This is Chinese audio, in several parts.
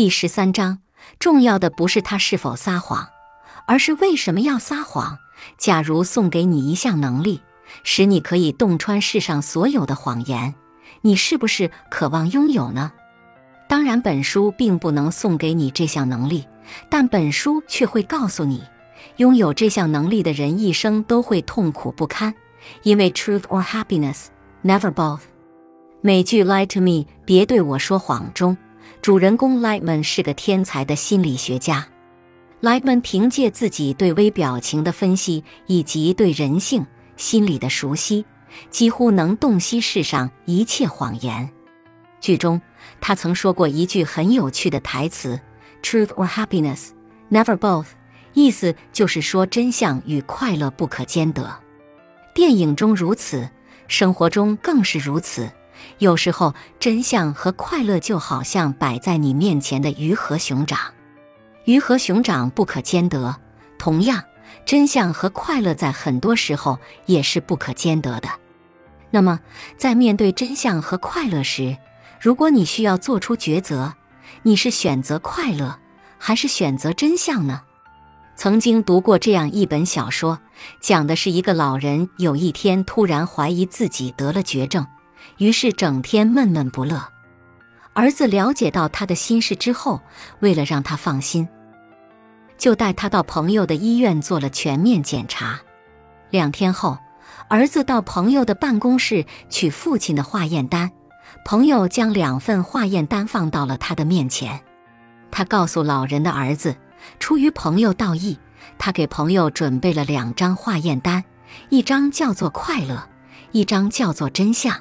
第十三章，重要的不是他是否撒谎，而是为什么要撒谎。假如送给你一项能力，使你可以洞穿世上所有的谎言，你是不是渴望拥有呢？当然，本书并不能送给你这项能力，但本书却会告诉你，拥有这项能力的人一生都会痛苦不堪，因为 truth or happiness, never both。美剧《Lie to Me》别对我说谎中，主人公 Lightman 是个天才的心理学家。Lightman 凭借自己对微表情的分析以及对人性心理的熟悉，几乎能洞悉世上一切谎言。剧中，他曾说过一句很有趣的台词：“Truth or happiness, never both。”意思就是说，真相与快乐不可兼得。电影中如此，生活中更是如此。有时候，真相和快乐就好像摆在你面前的鱼和熊掌，鱼和熊掌不可兼得。同样，真相和快乐在很多时候也是不可兼得的。那么，在面对真相和快乐时，如果你需要做出抉择，你是选择快乐还是选择真相呢？曾经读过这样一本小说，讲的是一个老人有一天突然怀疑自己得了绝症，于是整天闷闷不乐。儿子了解到他的心事之后，为了让他放心，就带他到朋友的医院做了全面检查。两天后，儿子到朋友的办公室取父亲的化验单。朋友将两份化验单放到了他的面前，他告诉老人的儿子，出于朋友道义，他给朋友准备了两张化验单，一张叫做快乐，一张叫做真相。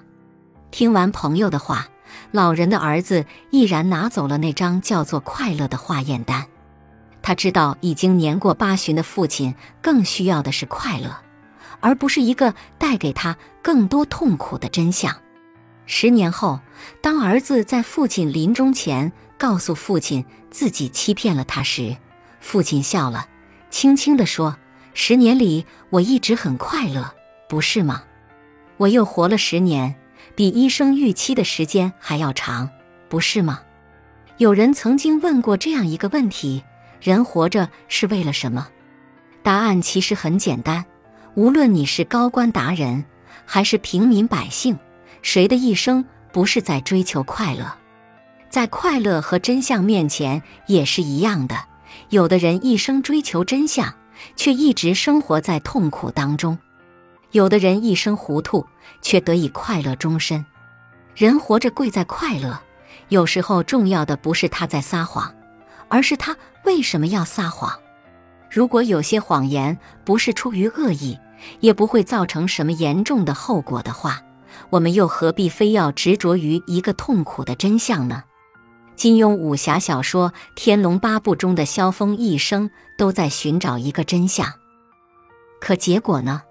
听完朋友的话，老人的儿子毅然拿走了那张叫做快乐的化验单。他知道已经年过八旬的父亲更需要的是快乐，而不是一个带给他更多痛苦的真相。十年后，当儿子在父亲临终前告诉父亲自己欺骗了他时，父亲笑了，轻轻地说：“十年里，我一直很快乐，不是吗？我又活了十年，比医生预期的时间还要长，不是吗？”有人曾经问过这样一个问题：人活着是为了什么？答案其实很简单，无论你是高官达人，还是平民百姓。谁的一生不是在追求快乐？在快乐和真相面前也是一样的。有的人一生追求真相，却一直生活在痛苦当中；有的人一生糊涂，却得以快乐终身。人活着贵在快乐，有时候重要的不是他在撒谎，而是他为什么要撒谎。如果有些谎言不是出于恶意，也不会造成什么严重的后果的话。我们又何必非要执着于一个痛苦的真相呢？金庸武侠小说《天龙八部》中的萧峰一生都在寻找一个真相，可结果呢？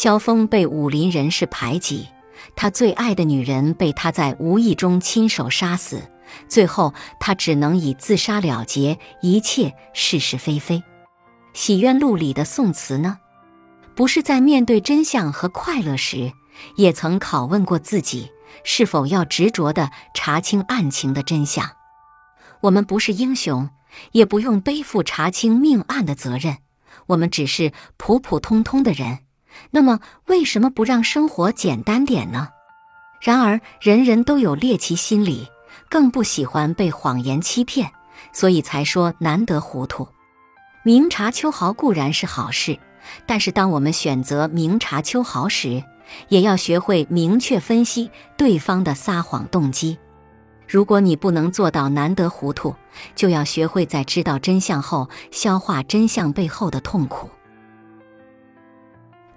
萧峰被武林人士排挤，他最爱的女人被他在无意中亲手杀死，最后他只能以自杀了结一切是是非非。《洗冤录》里的宋慈呢？不是在面对真相和快乐时。也曾拷问过自己，是否要执着地查清案情的真相。我们不是英雄，也不用背负查清命案的责任。我们只是普普通通的人。那么，为什么不让生活简单点呢？然而，人人都有猎奇心理，更不喜欢被谎言欺骗，所以才说难得糊涂。明察秋毫固然是好事，但是当我们选择明察秋毫时，也要学会明确分析对方的撒谎动机。如果你不能做到难得糊涂，就要学会在知道真相后消化真相背后的痛苦。